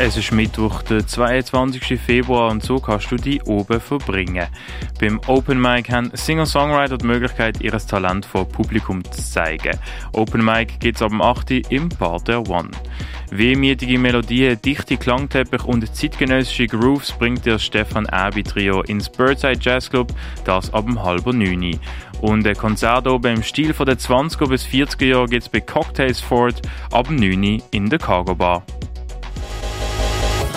Es ist Mittwoch, der 22. Februar und so kannst du die oben verbringen. Beim Open Mic haben Singer-Songwriter die Möglichkeit, ihr Talent vor Publikum zu zeigen. Open Mic geht's ab dem 8. im Bar der One. Wehmütige Melodien, dichte Klangteppich und zeitgenössische Grooves bringt dir Stefan Abbey Trio ins Birdside Jazz Club, das ab dem halben 9. Und ein Konzert oben im Stil von den 20er bis 40er Jahren gibt's bei Cocktails Ford ab dem 9. in der Cargo Bar.